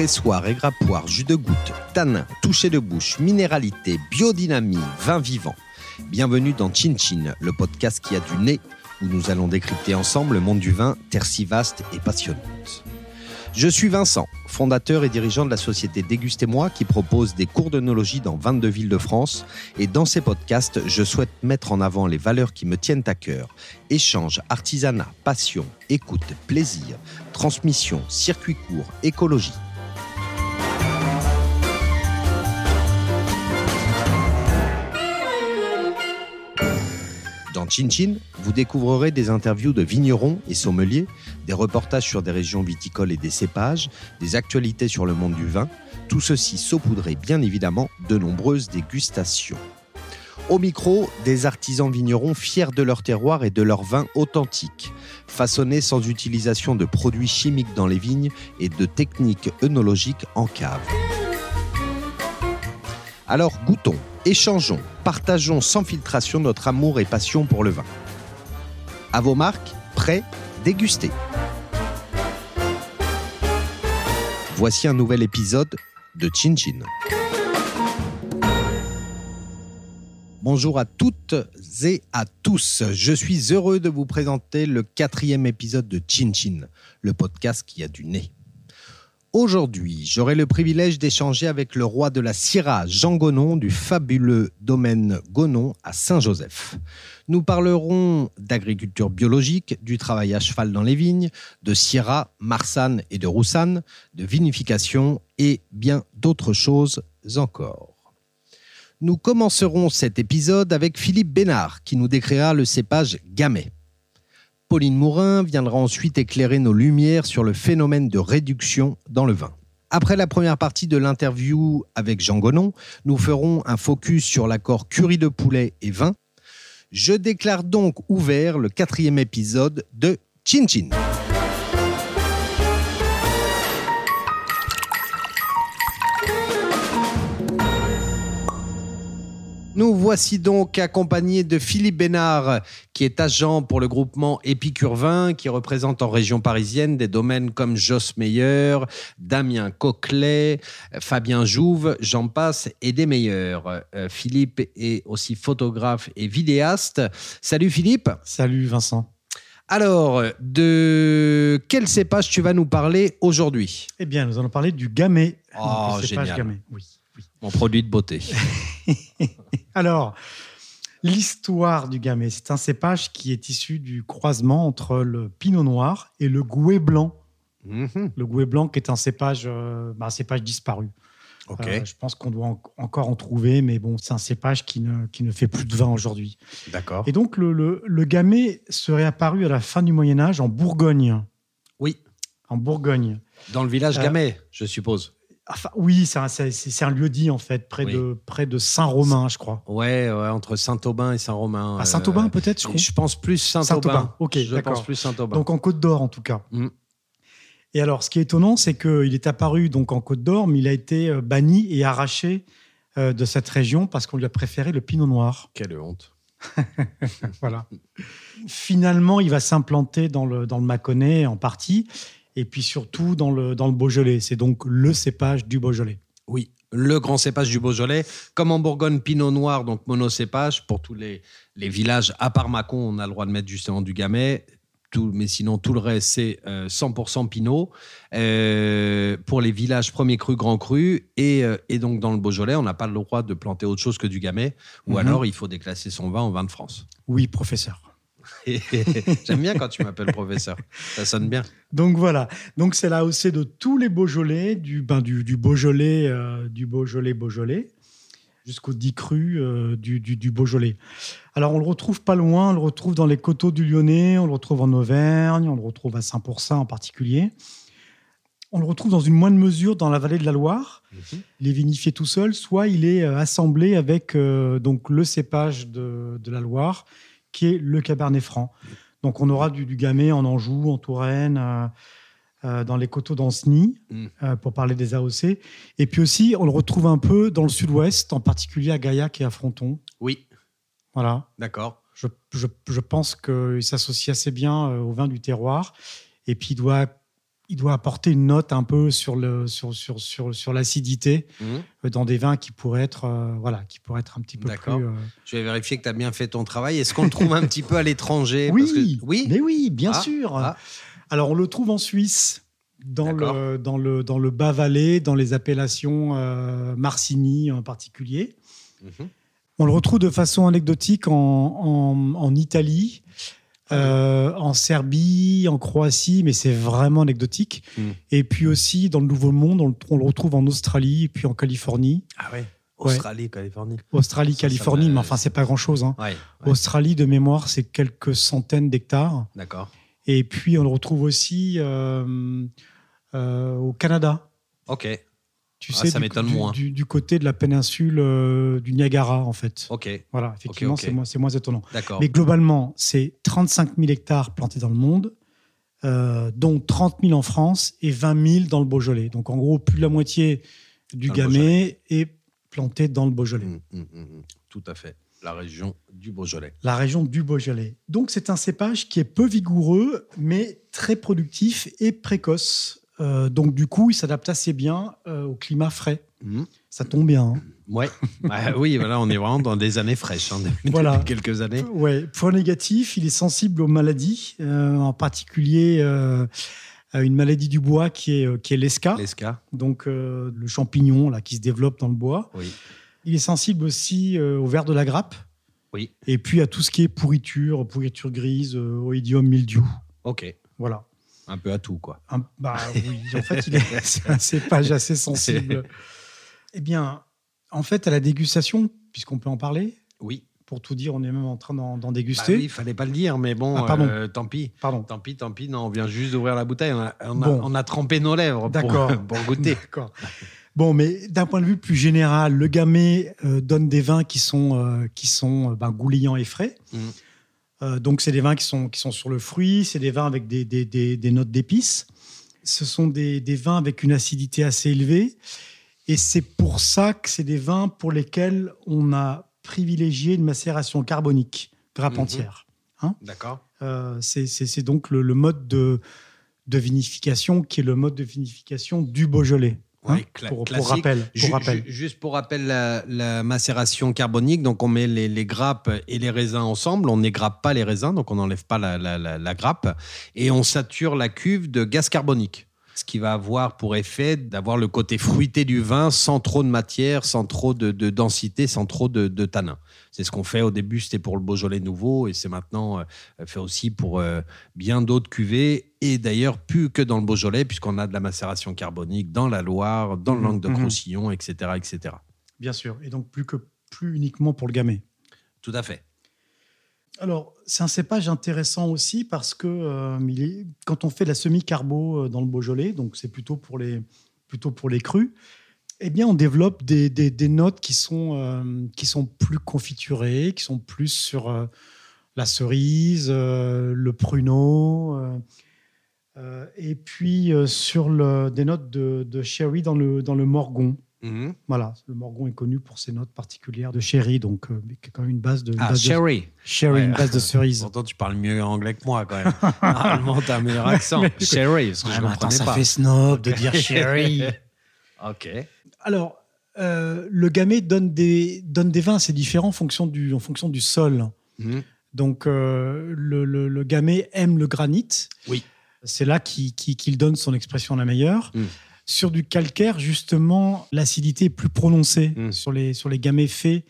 pressoir, égrappoir, jus de goutte, tanin, toucher de bouche, minéralité, biodynamie, vin vivant. Bienvenue dans Chin Chin, le podcast qui a du nez, où nous allons décrypter ensemble le monde du vin, terre si vaste et passionnante. Je suis Vincent, fondateur et dirigeant de la société Dégustez-moi qui propose des cours d'œnologie dans 22 villes de France. Et dans ces podcasts, je souhaite mettre en avant les valeurs qui me tiennent à cœur. Échange, artisanat, passion, écoute, plaisir, transmission, circuit court, écologie. Chin Chin, vous découvrirez des interviews de vignerons et sommeliers, des reportages sur des régions viticoles et des cépages, des actualités sur le monde du vin, tout ceci saupoudré bien évidemment de nombreuses dégustations. Au micro, des artisans vignerons fiers de leur terroir et de leur vin authentique, façonnés sans utilisation de produits chimiques dans les vignes et de techniques œnologiques en cave. Alors goûtons, échangeons, partageons sans filtration notre amour et passion pour le vin. À vos marques, prêts, dégustez. Voici un nouvel épisode de Chin Chin. Bonjour à toutes et à tous. Je suis heureux de vous présenter le quatrième épisode de Chin Chin, le podcast qui a du nez. Aujourd'hui, j'aurai le privilège d'échanger avec le roi de la Syrah, Jean Gonon, du fabuleux domaine Gonon à Saint-Joseph. Nous parlerons d'agriculture biologique, du travail à cheval dans les vignes, de Syrah, Marsanne et de Roussanne, de vinification et bien d'autres choses encore. Nous commencerons cet épisode avec Philippe Bénard qui nous décrira le cépage Gamay. Pauline Mourin viendra ensuite éclairer nos lumières sur le phénomène de réduction dans le vin. Après la première partie de l'interview avec Jean Gonon, nous ferons un focus sur l'accord curry de poulet et vin. Je déclare donc ouvert le quatrième épisode de Chin Chin. Nous voici donc accompagnés de Philippe Bénard, qui est agent pour le groupement Épicurvin, qui représente en région parisienne des domaines comme Joss Meyer, Damien Coquelet, Fabien Jouve, j'en passe, et des meilleurs. Euh, Philippe est aussi photographe et vidéaste. Salut Philippe. Salut Vincent. Alors, de quel cépage tu vas nous parler aujourd'hui? Eh bien, nous allons parler du gamay. Oh, Donc, le cépage génial. gamay. Oui. Mon produit de beauté. Alors, l'histoire du gamay, c'est un cépage qui est issu du croisement entre le pinot noir et le gouet blanc. Mhm. Le gouet blanc qui est un cépage, euh, bah, un cépage disparu. Ok, Euh, je pense qu'on doit en- encore en trouver, mais bon, c'est un cépage qui ne, qui ne fait plus de vin aujourd'hui. d'accord. Et donc, le, le, le gamay serait apparu à la fin du Moyen-Âge en Bourgogne. Oui, En Bourgogne. dans le village Euh, Gamay, je suppose. Enfin, oui, c'est un, lieu dit, en fait, près Oui. de, près de Saint-Romain, je crois. Ouais, ouais, entre Saint-Aubin et Saint-Romain. À euh, Saint-Aubin, peut-être, je crois. Je pense plus Saint-Aubin. Ok, Je pense plus Saint-Aubin. Donc en Côte d'Or, en tout cas. Mm. Et alors, ce qui est étonnant, c'est qu'il est apparu donc en Côte d'Or, mais il a été euh, banni et arraché euh, de cette région parce qu'on lui a préféré le pinot noir. Quelle honte. Voilà. Finalement, il va s'implanter dans le, dans le Mâconnais en partie, et puis surtout dans le, dans le Beaujolais. C'est donc le cépage du Beaujolais. Oui, le grand cépage du Beaujolais. Comme en Bourgogne, Pinot Noir, donc monocépage. Pour tous les, les villages, à part Mâcon, on a le droit de mettre justement du Gamay. Tout, mais sinon, tout le reste, c'est euh, 100% Pinot. Euh, pour les villages premier cru, grand cru. Et, euh, et donc, dans le Beaujolais, on n'a pas le droit de planter autre chose que du Gamay. Ou Mhm. alors, il faut déclasser son vin en vin de France. Oui, professeur. J'aime bien quand tu m'appelles professeur. Ça sonne bien. Donc voilà. Donc c'est la haussée de tous les Beaujolais, du, ben, du, du Beaujolais, euh, du Beaujolais, Beaujolais, jusqu'au 10 cru euh, du, du, du Beaujolais. Alors on le retrouve pas loin, on le retrouve dans les coteaux du Lyonnais, on le retrouve en Auvergne, on le retrouve à Saint-Pourçain en particulier. On le retrouve dans une moindre mesure dans la vallée de la Loire. Il est vinifié tout seul, soit il est euh, assemblé avec euh, donc le cépage de, de la Loire, qui est le Cabernet Franc. Donc on aura du, du Gamay en Anjou, en Touraine, euh, euh, dans les coteaux d'Anceny, Mm. euh, pour parler des AOC. Et puis aussi, on le retrouve un peu dans le sud-ouest, en particulier à Gaillac et à Fronton. Oui, Voilà. d'accord. Je, je- je pense qu'il s'associe assez bien au vin du terroir. Et puis, il doit, il doit apporter une note un peu sur, le, sur, sur, sur, sur l'acidité Mhm. euh, dans des vins qui pourraient être, euh, voilà, qui pourraient être un petit peu D'accord. plus. euh, Je vais vérifier que tu as bien fait ton travail. Est-ce qu'on le trouve un petit peu à l'étranger? Oui, Parce que- Oui mais oui, bien Ah, sûr. ah. Alors, on le trouve en Suisse, dans D'accord. le, dans, le, dans le Bas-Valais, dans les appellations euh, Marcigny en particulier. Mhm. On le retrouve de façon anecdotique en, en, en Italie. Euh, en Serbie, en Croatie, mais c'est vraiment anecdotique. Mm. Et puis aussi dans le Nouveau Monde, on le, on le retrouve en Australie et puis en Californie. Ah ouais? Ouais. Australie, Californie. Australie, Ça, ça Californie, m'a- mais enfin, c'est pas grand-chose. hein. Ouais, ouais. Australie, de mémoire, c'est quelques centaines d'hectares. D'accord. Et puis, on le retrouve aussi euh, euh, au Canada. Ok, Tu Ah, sais, ça du, m'étonne du- moins. Du, du côté de la péninsule euh, du Niagara, en fait. ok, Voilà, effectivement, c'est moins, c'est moins étonnant. d'accord. Mais globalement, c'est 35 000 hectares plantés dans le monde, euh, dont 30 000 en France et 20 000 dans le Beaujolais. Donc, en gros, plus de la moitié du Dans Gamay est planté dans le Beaujolais. Mm, mm, mm, mm. Tout à fait. La région du Beaujolais. la région du Beaujolais. Donc c'est un cépage qui est peu vigoureux, mais très productif et précoce. Euh, donc du coup, il s'adapte assez bien euh, au climat frais. Mhm. Ça tombe bien. hein. Ouais. Bah oui, voilà, on est vraiment dans des années fraîches. hein, depuis Voilà. quelques années. Ouais. Point négatif, il est sensible aux maladies, euh, en particulier euh, à une maladie du bois qui est, qui est l'esca, L'ESCA. donc euh, le champignon là, qui se développe dans le bois. Oui. Il est sensible aussi au ver de la grappe. Oui. Et puis à tout ce qui est pourriture, pourriture grise, oïdium, mildiou. Ok. Voilà. Un peu à tout, quoi. Un- bah oui, en fait, il est, c'est cépage assez sensible. Eh bien, en fait, à la dégustation, puisqu'on peut en parler, Oui. pour tout dire, on est même en train d'en, Bah déguster. oui, il fallait pas le dire, mais bon, Ah, pardon. euh, tant pis. Pardon. Tant pis, tant pis. Non, on vient juste d'ouvrir la bouteille. On a, on a- Bon. on a trempé nos lèvres pour, D'accord. pour goûter. D'accord. Bon, mais d'un point de vue plus général, le Gamay euh, donne des vins qui sont, euh, qui sont euh, ben, goulayants et frais. Mhm. Euh, donc, c'est des vins qui sont, qui sont sur le fruit, c'est des vins avec des, des- des- des notes d'épices. Ce sont des, des vins avec une acidité assez élevée. Et c'est pour ça que c'est des vins pour lesquels on a privilégié une macération carbonique, grappe Mhm. entière. D'accord. Euh, c'est donc le, le mode de, de vinification qui est le mode de vinification du Beaujolais. Hein, Ouais, pour, rappel. Pour juste pour rappel, la, la macération carbonique, donc on met les, les grappes et les raisins ensemble, on n'égrappe pas les raisins, donc on n'enlève pas la, la- la- la grappe, et on sature la cuve de gaz carbonique. Ce qui va avoir pour effet d'avoir le côté fruité du vin sans trop de matière, sans trop de, de densité, sans trop de, de tanin. C'est ce qu'on fait au début, c'était pour le Beaujolais nouveau, et c'est maintenant euh, fait aussi pour euh, bien d'autres cuvées, et d'ailleurs plus que dans le Beaujolais, puisqu'on a de la macération carbonique dans la Loire, dans le Mhm, Languedoc-Roussillon, etc., etc. Bien sûr. Et donc plus que plus uniquement pour le gamay. Tout à fait. Alors, c'est un cépage intéressant aussi parce que euh, quand on fait de la semi-carbo euh, dans le Beaujolais, donc c'est plutôt pour les plutôt pour les crus, eh bien, on développe des, des- notes qui sont euh, qui sont plus confiturées, qui sont plus sur la cerise, le pruneau, et puis sur des notes de, de sherry dans le dans le morgon. Mhm. Voilà, le morgon est connu pour ses notes particulières de sherry, donc euh, qui est quand même une base de une Ah, base de- Sherry. Sherry, Ouais. une base de cerise. Pourtant, tu parles mieux anglais que moi, quand même. Normalement, tu as un meilleur accent. Sherry, parce que je ne comprenais pas. snob de dire sherry. Ok. Alors, euh, le gamay donne des, donne des vins assez différents en fonction du, en fonction du sol. Mhm. Donc, euh, le, le, le gamay aime le granit. Oui. C'est là qu'il donne son expression la meilleure. Mm. Sur du calcaire, justement, l'acidité est plus prononcée Mm. sur, les, sur les gamay faits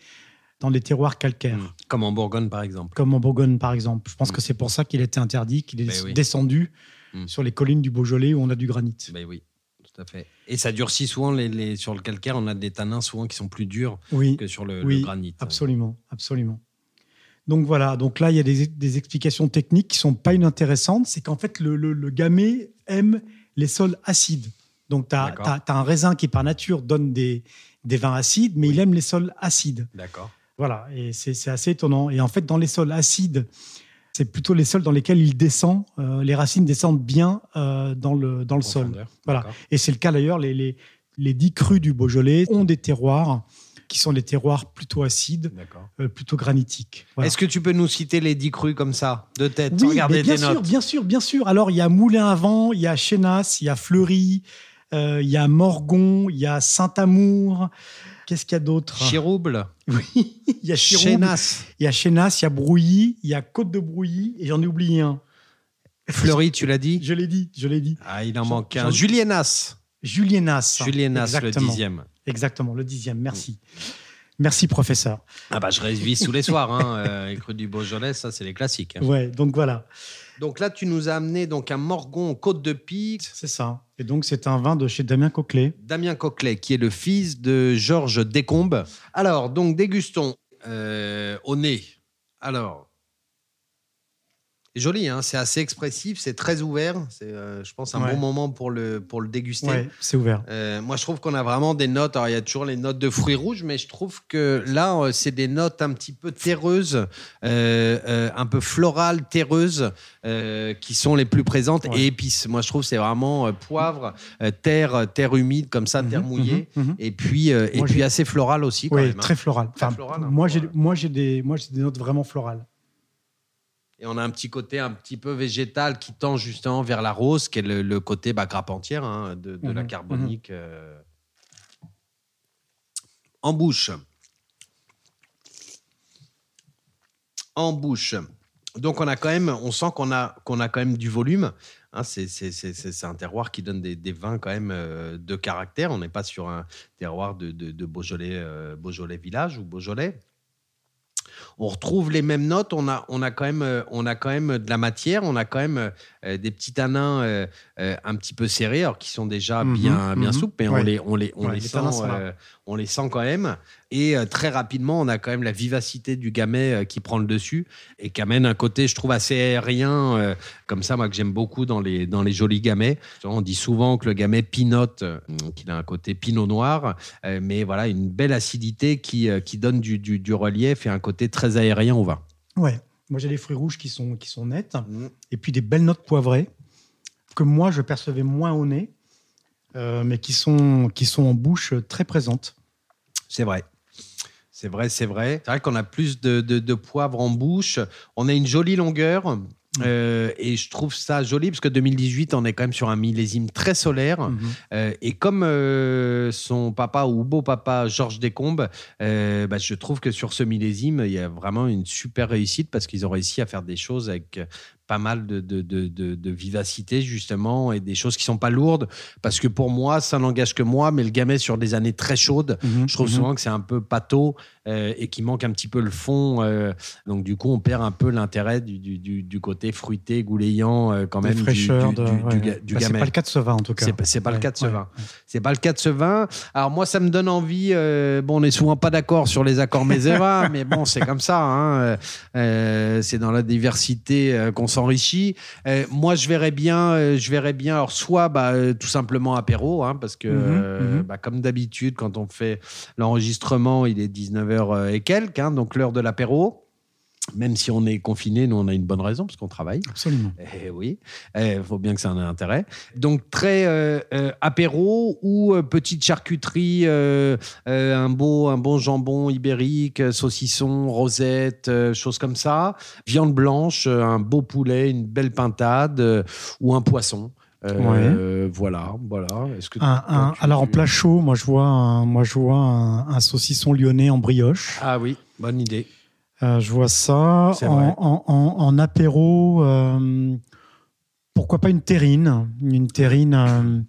dans les terroirs calcaires. Mhm. Comme en Bourgogne, par exemple. comme en Bourgogne par exemple. Je pense Mm. que c'est pour ça qu'il a été interdit, qu'il est Ben oui. descendu sur les collines du Beaujolais où on a du granit. Ben oui, tout à fait. Et ça durcit souvent les, les- sur le calcaire. On a des tanins souvent qui sont plus durs Oui, que sur le, Oui, le granit. absolument, absolument. Donc voilà, donc là il y a des, des explications techniques qui sont pas inintéressantes. C'est qu'en fait le, le, le gamay aime les sols acides. Donc tu as, D'accord. un raisin qui par nature donne des, des vins acides, mais il aime les sols acides. D'accord. Voilà, et c'est assez étonnant. Et en fait, dans les sols acides, c'est plutôt les sols dans lesquels il descend, euh, les racines descendent bien euh, dans le, dans le sol. Voilà. Et c'est le cas d'ailleurs, les, les, les dix crus du Beaujolais ont des terroirs qui sont des terroirs plutôt acides, euh, plutôt granitiques. Est-ce que tu peux nous citer les dix crus comme ça, de tête, oui, bien sûr, Bien sûr, bien sûr. Alors, il y a Moulin à Vent, il y a Chénas, il y a Fleury, il y a Morgon, il y a Saint-Amour. Qu'est-ce qu'il y a d'autre? Chirouble. Oui, il y a Chirouble. Chénas. Il y a Chénas, il y a Brouilly, il y a Côte de Brouilly, et j'en ai oublié un. Fleury, tu l'as dit? Je l'ai dit, je l'ai dit. Ah, il en manque un. Julienas. Julienas. Julienas, le dixième. Exactement, le dixième. Merci. Merci, professeur. Ah bah, je révise tous les soirs. Hein. Euh, cru du Beaujolais, ça, c'est les classiques. Hein. Ouais, donc voilà. Donc là, tu nous as amené donc un Morgon Côte de Pique. C'est ça. Et donc, c'est un vin de chez Damien Coquelet. Damien Coquelet, qui est le fils de Georges Descombes. Alors, donc, dégustons euh, au nez. Alors, joli, hein c'est assez expressif, c'est très ouvert. C'est, euh, je pense, un bon moment pour le, pour le déguster. Ouais, c'est ouvert. Euh, moi, je trouve qu'on a vraiment des notes. Alors, il y a toujours les notes de fruits rouges, mais je trouve que là, euh, c'est des notes un petit peu terreuses, un peu florales, terreuses, qui sont les plus présentes et épices. Moi, je trouve c'est vraiment poivre, terre, terre humide, comme ça, terre mhm, mouillée, mhm, mhm. et puis, et puis assez floral aussi. oui, hein. très floral. Enfin, floral hein, moi, j'ai, moi, j'ai des, moi, j'ai des notes vraiment florales. Et on a un petit côté un petit peu végétal qui tend justement vers la rose, qui est le, côté bah, grappe entière hein, de, la mhm. carbonique. Mhm. Euh. En bouche. En bouche. Donc on a quand même, on sent qu'on a, qu'on a quand même du volume. Hein, c'est un terroir qui donne des, vins quand même euh, de caractère. On n'est pas sur un terroir de, Beaujolais, euh, Beaujolais village ou Beaujolais on retrouve les mêmes notes. On a, on a, quand, même, euh, on a quand même de la matière, on a quand même euh, des petits tanins euh, un petit peu serrés, alors qui sont déjà mhm, bien, bien mhm. souples, mais on les, on les, on les, sent, on les sent quand même. Et très rapidement, on a quand même la vivacité du gamay qui prend le dessus et qui amène un côté, je trouve, assez aérien, comme ça, moi, que j'aime beaucoup dans les, dans les jolis gamets. On dit souvent que le gamay pinote, qu'il a un côté pinot noir, mais voilà, une belle acidité qui, qui donne du, du, du relief et un côté très aérien au vin. Ouais, moi j'ai des fruits rouges qui sont, qui sont nets, mm. et puis des belles notes poivrées, que moi je percevais moins au nez, euh, mais qui sont, qui sont en bouche très présentes. C'est vrai. C'est vrai, c'est vrai. C'est vrai qu'on a plus de, de, de, poivre en bouche. On a une jolie longueur. Euh, et je trouve ça joli parce que 2018, on est quand même sur un millésime très solaire. Mhm. Euh, et comme euh, son papa ou beau-papa Georges Descombes, bah, je trouve que sur ce millésime, il y a vraiment une super réussite parce qu'ils ont réussi à faire des choses avec pas mal de, de, de, de, vivacité, justement, et des choses qui sont pas lourdes. Parce que pour moi, ça n'engage que moi, mais le gamay sur des années très chaudes, mhm, je trouve mhm. souvent que c'est un peu pâteau euh, et qui manque un petit peu le fond. Euh, donc, du coup, on perd un peu l'intérêt du, du, du, côté fruité, gouléant, euh, quand même. fraîcheur du, bah, C'est pas le cas de ce vin, en tout cas. C'est pas, le cas de ce vin. C'est pas le cas de ce vin. Alors, moi, ça me donne envie. bon, on n'est souvent pas d'accord sur les accords Mézéva, mais bon, c'est comme ça. Hein, c'est dans la diversité qu'on s'en enrichi. Euh, moi, je verrais bien, euh, je verrais bien, alors soit bah, euh, tout simplement apéro, hein, parce que mhm, mhm. Bah, comme d'habitude, quand on fait l'enregistrement, il est 19h et quelques, hein, donc l'heure de l'apéro même si on est confiné, nous, on a une bonne raison parce qu'on travaille. Absolument. Et eh oui, il eh, faut bien que ça en ait intérêt. Donc, très euh, euh, apéro ou euh, petite charcuterie, un, beau, un bon jambon ibérique, saucisson, rosette, choses comme ça. Viande blanche, un beau poulet, une belle pintade ou un poisson. Voilà, voilà. Que alors en plat chaud, moi je vois, un, moi je vois un saucisson lyonnais en brioche. Ah oui, bonne idée. Euh, je vois ça. En, apéro, euh, pourquoi pas une terrine Une terrine euh,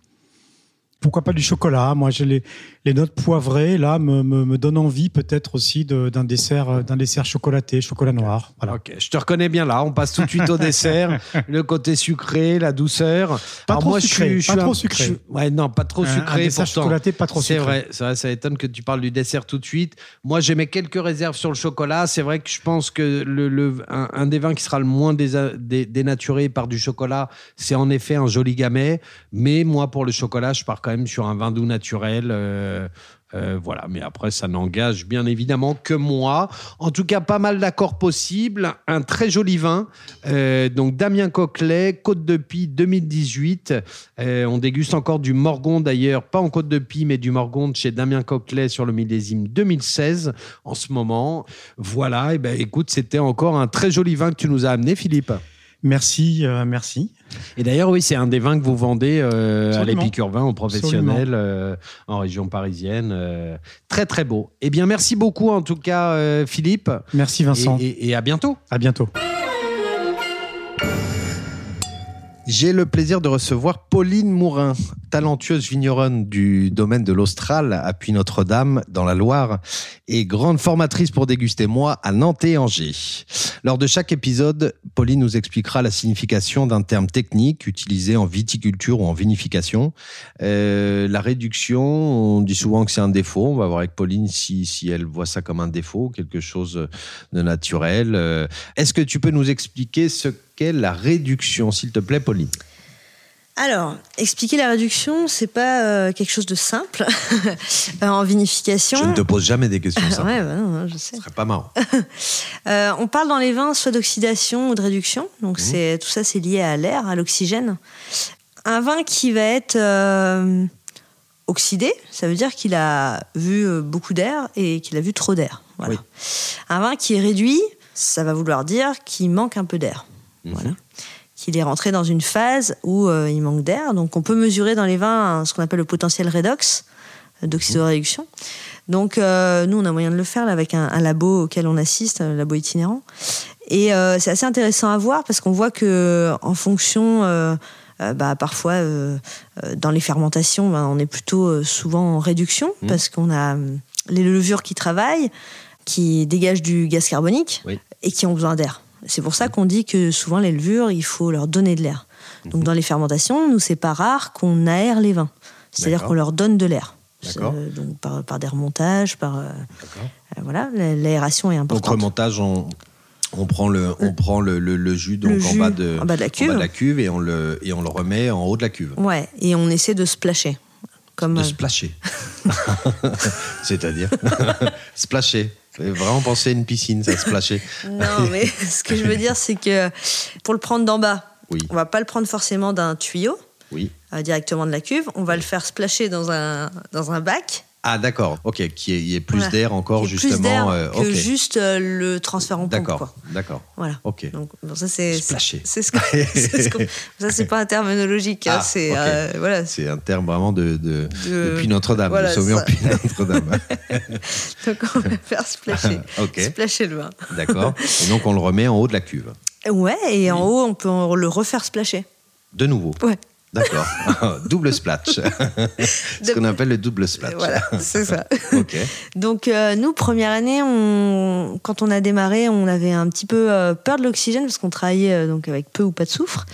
pourquoi pas du chocolat Moi, j'ai les, les, notes poivrées, là, me, me, me donnent envie peut-être aussi d'un dessert, euh, d'un dessert chocolaté, chocolat noir. Voilà. Ok, je te reconnais bien là. On passe tout de suite au dessert. Le côté sucré, la douceur. Pas trop sucré. pas trop sucré. ouais, non, pas trop sucré. Un dessert chocolaté, pas trop sucré. C'est vrai, ça étonne que tu parles du dessert tout de suite. Moi, j'ai mes quelques réserves sur le chocolat. C'est vrai que je pense que le, le un, des vins qui sera le moins dénaturé par du chocolat, c'est en effet un joli gamay. Mais moi, pour le chocolat, je pars quand même sur un vin doux naturel. Euh, Euh, euh, voilà, mais après, ça n'engage bien évidemment que moi. En tout cas, pas mal d'accords possibles. Un très joli vin. Euh, donc, Damien Coquelet, Côte de Pie 2018. Euh, on déguste encore du Morgon d'ailleurs, pas en Côte de Pie, mais du Morgon chez Damien Coquelet sur le millésime 2016 en ce moment. Voilà, et ben écoute, c'était encore un très joli vin que tu nous as amené, Philippe. Merci, merci. Et d'ailleurs, oui, c'est un des vins que vous vendez euh, à l'Épicure Vin aux professionnels euh, en région parisienne. Euh, très, très beau. Eh bien, merci beaucoup en tout cas, Philippe. Merci Vincent. et à bientôt. À bientôt. J'ai le plaisir de recevoir Pauline Mourin, talentueuse vigneronne du domaine de l'Austral à Puy-Notre-Dame dans la Loire et grande formatrice pour déguster moi à Nantes et Angers. Lors de chaque épisode, Pauline nous expliquera la signification d'un terme technique utilisé en viticulture ou en vinification. Euh, la réduction, on dit souvent que c'est un défaut. On va voir avec Pauline si, si elle voit ça comme un défaut, quelque chose de naturel. Euh, est-ce que tu peux nous expliquer ce la réduction, s'il te plaît, Pauline alors, expliquer la réduction, c'est pas euh, quelque chose de simple en vinification. Je ne te pose jamais des questions simples. ouais, bah non, je sais. Ce serait pas marrant. Euh, on parle dans les vins soit d'oxydation ou de réduction. Donc mmh. c'est tout ça, c'est lié à l'air, à l'oxygène. Un vin qui va être euh, oxydé, ça veut dire qu'il a vu beaucoup d'air et qu'il a vu trop d'air. Voilà. Un vin qui est réduit, ça va vouloir dire qu'il manque un peu d'air. Mhm. Voilà. Qu'il est rentré dans une phase où euh, il manque d'air. Donc on peut mesurer dans les vins ce qu'on appelle le potentiel redox euh, d'oxydoréduction. Donc euh, nous, on a moyen de le faire là, avec un, labo auquel on assiste, un labo itinérant. Et c'est assez intéressant à voir parce qu'on voit que en fonction, bah, parfois dans les fermentations, bah, on est plutôt souvent en réduction mhm. parce qu'on a les levures qui travaillent, qui dégagent du gaz carbonique et qui ont besoin d'air. C'est pour ça qu'on dit que souvent les levures, il faut leur donner de l'air. Donc mhm. dans les fermentations, nous, c'est pas rare qu'on aère les vins. C'est-à-dire qu'on leur donne de l'air. Euh, donc par, des remontages, par euh, euh, voilà, l'aération est importante. Donc remontage, on, on prend le, on prend le, le, jus donc en, bas de, en bas de la cuve, la cuve et on le et on le remet en haut de la cuve. Ouais, et on essaie de splasher. Comme de splasher. C'est-à-dire splasher vraiment penser à une piscine, ça se plachait. non, mais ce que je veux dire, c'est que pour le prendre d'en bas, oui. on va pas le prendre forcément d'un tuyau, oui. Euh, directement de la cuve. On va le faire splasher dans un, dans un bac. Ah d'accord, ok, qu'il y, ait plus d'air encore justement. Plus euh, que juste euh, le transfert en pompe. D'accord, d'accord. Voilà. Ok. Donc ça c'est. C'est ce ça c'est pas un terminologique, hein, ah, c'est euh, voilà. C'est un terme vraiment de, de, depuis Notre-Dame, voilà, Notre-Dame. donc on va faire splasher, splasher le vin. D'accord. Et donc on le remet en haut de la cuve. Ouais, et en haut on peut le refaire splasher. De nouveau. Ouais. D'accord. double splash. Ce qu'on appelle le double splash. Voilà, c'est ça. Donc, euh, nous, première année, on, quand on a démarré, on avait un petit peu euh, peur de l'oxygène parce qu'on travaillait euh, donc avec peu ou pas de soufre.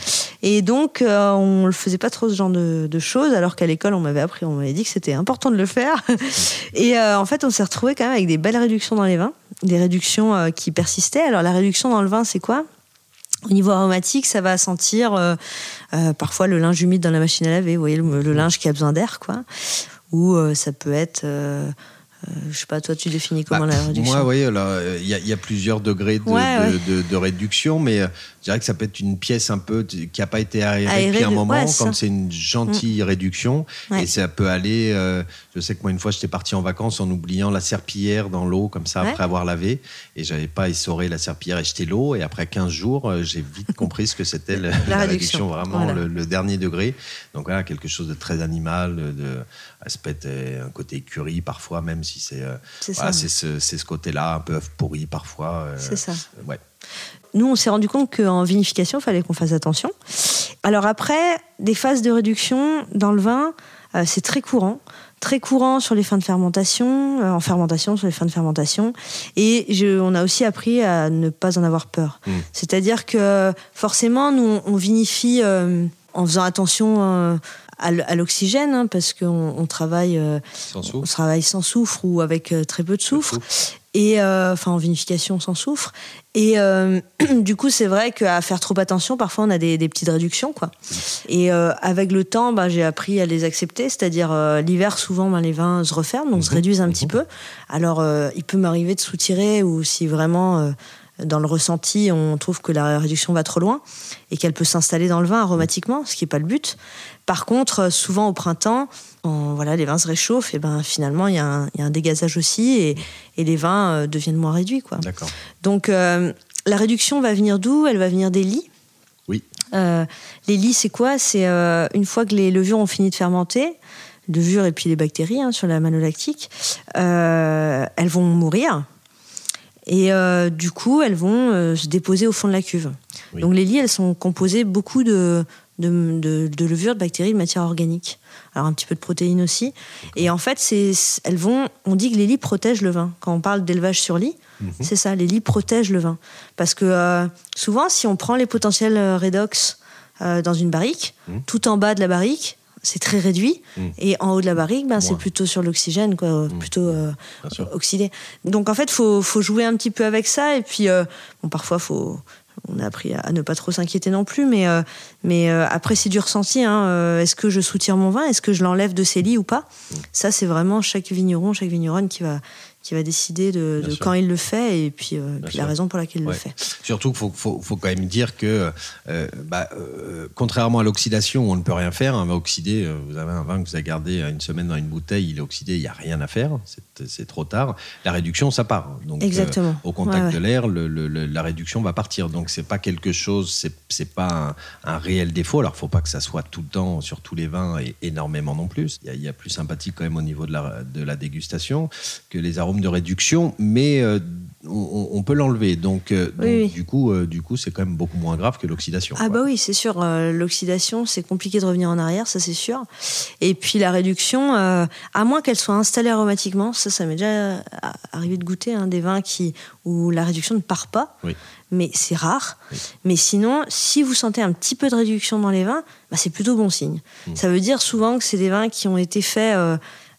Et donc, on ne faisait pas trop ce genre de, de choses, alors qu'à l'école, on m'avait appris, on m'avait dit que c'était important de le faire. Et en fait, on s'est retrouvé quand même avec des belles réductions dans les vins, des réductions qui persistaient. Alors, la réduction dans le vin, c'est quoi? Au niveau aromatique, ça va sentir euh, euh, parfois le linge humide dans la machine à laver, vous voyez, le, linge qui a besoin d'air, quoi. Ou euh, ça peut être je sais pas, toi, tu définis comment bah, la réduction Moi, oui, il y, a plusieurs degrés de, réduction, mais je dirais que ça peut être une pièce un peu qui n'a pas été aérée, depuis un moment, quand c'est une gentille mm. réduction. Et ça peut aller. Euh, je sais que moi, une fois, j'étais parti en vacances en oubliant la serpillière dans l'eau, comme ça, après avoir lavé. Et j'avais pas essoré la serpillière et jeté l'eau. Et après 15 jours, j'ai vite compris ce que c'était la, réduction, vraiment le, dernier degré. Donc voilà, quelque chose de très animal, de aspect un côté écurie parfois, même si c'est euh, ce, ce côté-là, un peu œuf pourri parfois. Euh, c'est ça. ouais. Nous, on s'est rendu compte qu'en vinification, il fallait qu'on fasse attention. Alors après, des phases de réduction dans le vin, euh, c'est très courant très courant sur les fins de fermentation, en fermentation, sur les fins de fermentation. Et je, on a aussi appris à ne pas en avoir peur. Mmh. C'est-à-dire que forcément, nous, on vinifie en faisant attention à l'oxygène, hein, parce qu'on on travaille, euh, sans on travaille sans soufre ou avec euh, très peu de soufre. Et euh, enfin, en vinification sans soufre. Et euh, du coup, c'est vrai qu'à faire trop attention, parfois on a des, des petites réductions, quoi. Et euh, avec le temps, bah, j'ai appris à les accepter. C'est-à-dire l'hiver, souvent, ben, les vins se referment, donc se Mhm. réduisent un petit Mhm. peu. Alors, il peut m'arriver de soutirer ou si vraiment dans le ressenti, on trouve que la réduction va trop loin et qu'elle peut s'installer dans le vin aromatiquement, ce qui n'est pas le but. Par contre, souvent au printemps, quand, voilà, les vins se réchauffent, et ben finalement il y, a un- il y a un dégazage aussi et, et les vins euh, deviennent moins réduits. Quoi. Donc euh, la réduction va venir d'où? Elle va venir des lits. Oui. Euh, les lits, c'est quoi? C'est euh, une fois que les levures ont fini de fermenter, levures et puis les bactéries hein, sur la malolactique, elles vont mourir. Et euh, du coup, elles vont euh, se déposer au fond de la cuve. Oui. Donc les lits, elles sont composées beaucoup de, de, de- de levures, de bactéries, de matière organique. Alors un petit peu de protéines aussi. Et en fait, c'est, elles vont, on dit que les lits protègent le vin. Quand on parle d'élevage sur lit, Mhm. c'est ça, les lits protègent le vin. Parce que euh, souvent, si on prend les potentiels redox dans une barrique, Mhm. tout en bas de la barrique, c'est très réduit. Mhm. Et en haut de la barrique, ben, c'est plutôt sur l'oxygène, quoi, Mhm. plutôt euh, oxydé. Donc en fait, faut, faut jouer un petit peu avec ça. Et puis, euh, bon, parfois, faut, on a appris à, ne pas trop s'inquiéter non plus. Mais, euh, mais après, c'est du ressenti. hein. Est-ce que je soutire mon vin? Est-ce que je l'enlève de ses lits ou pas? Ça, c'est vraiment chaque vigneron, chaque vigneronne qui va, qui va décider de, quand il le fait et puis, euh, puis la raison pour laquelle il Ouais. le fait. Surtout qu'il faut, faut, faut quand même dire que, euh, bah, euh, contrairement à l'oxydation, on ne peut rien faire. Un vin oxydé, vous avez un vin que vous avez gardé une semaine dans une bouteille, il est oxydé, il n'y a rien à faire, c'est- trop tard. La réduction, ça part. Donc, Exactement. au contact Ouais, ouais. de l'air, le- le- le- la réduction va partir. Donc c'est pas quelque chose, c'est c'est pas un, un réel défaut. Alors faut pas que ça soit tout le temps sur tous les vins et énormément non plus. Il y a, il y a plus sympathique quand même au niveau de la, de la dégustation que les arômes de réduction, mais euh, on, on peut l'enlever. Donc, euh, donc, Oui, oui. du coup, euh, du coup, c'est quand même beaucoup moins grave que l'oxydation. Ah quoi. bah oui, c'est sûr. euh, L'oxydation, c'est compliqué de revenir en arrière, ça c'est sûr. Et puis la réduction, à moins qu'elle soit installée aromatiquement, ça, ça m'est déjà arrivé de goûter hein, des vins qui où la réduction ne part pas. Oui. Mais c'est rare. Mais sinon, si vous sentez un petit peu de réduction dans les vins, bah, c'est plutôt bon signe. Mm. Ça veut dire souvent que c'est des vins qui ont été faits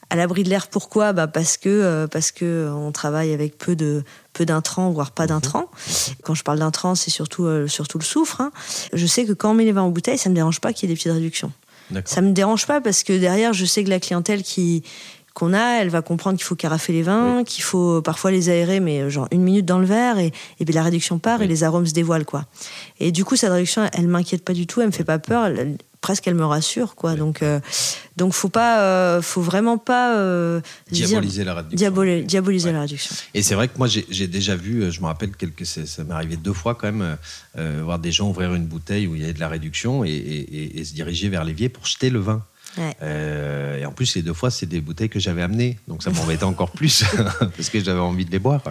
à l'abri de l'air. Pourquoi? Bah parce que euh, parce que on travaille avec peu de peu d'intrants, voire Mhm. pas d'intrants. Quand je parle d'intrants, c'est surtout euh, surtout le soufre. hein. Je sais que quand on met les vins en bouteille, ça me dérange pas qu'il y ait des petites réductions. Ça me dérange pas parce que derrière, je sais que la clientèle qui qu'on a, elle va comprendre qu'il faut carafer les vins, qu'il faut parfois les aérer, mais euh, genre une minute dans le verre, et, et puis la réduction part Oui. et les arômes se dévoilent, quoi. Et du coup, cette réduction, elle m'inquiète pas du tout, elle me fait pas peur, elle- elle- presque elle me rassure, quoi. Donc, euh, donc faut pas, euh, faut vraiment pas euh, dire- Diaboliser la réduction. diaboli- diaboliser Ouais. la réduction. Et c'est vrai que moi, j'ai déjà vu, euh, je me rappelle, quelques, ça m'est arrivé deux fois quand même, euh, euh, voir des gens ouvrir une bouteille où il y avait de la réduction et, et- et- et se diriger vers l'évier pour jeter le vin. Ouais. Euh, et en plus, les deux fois, c'est des bouteilles que j'avais amenées. Donc ça m'embêtait encore plus parce que j'avais envie de les boire.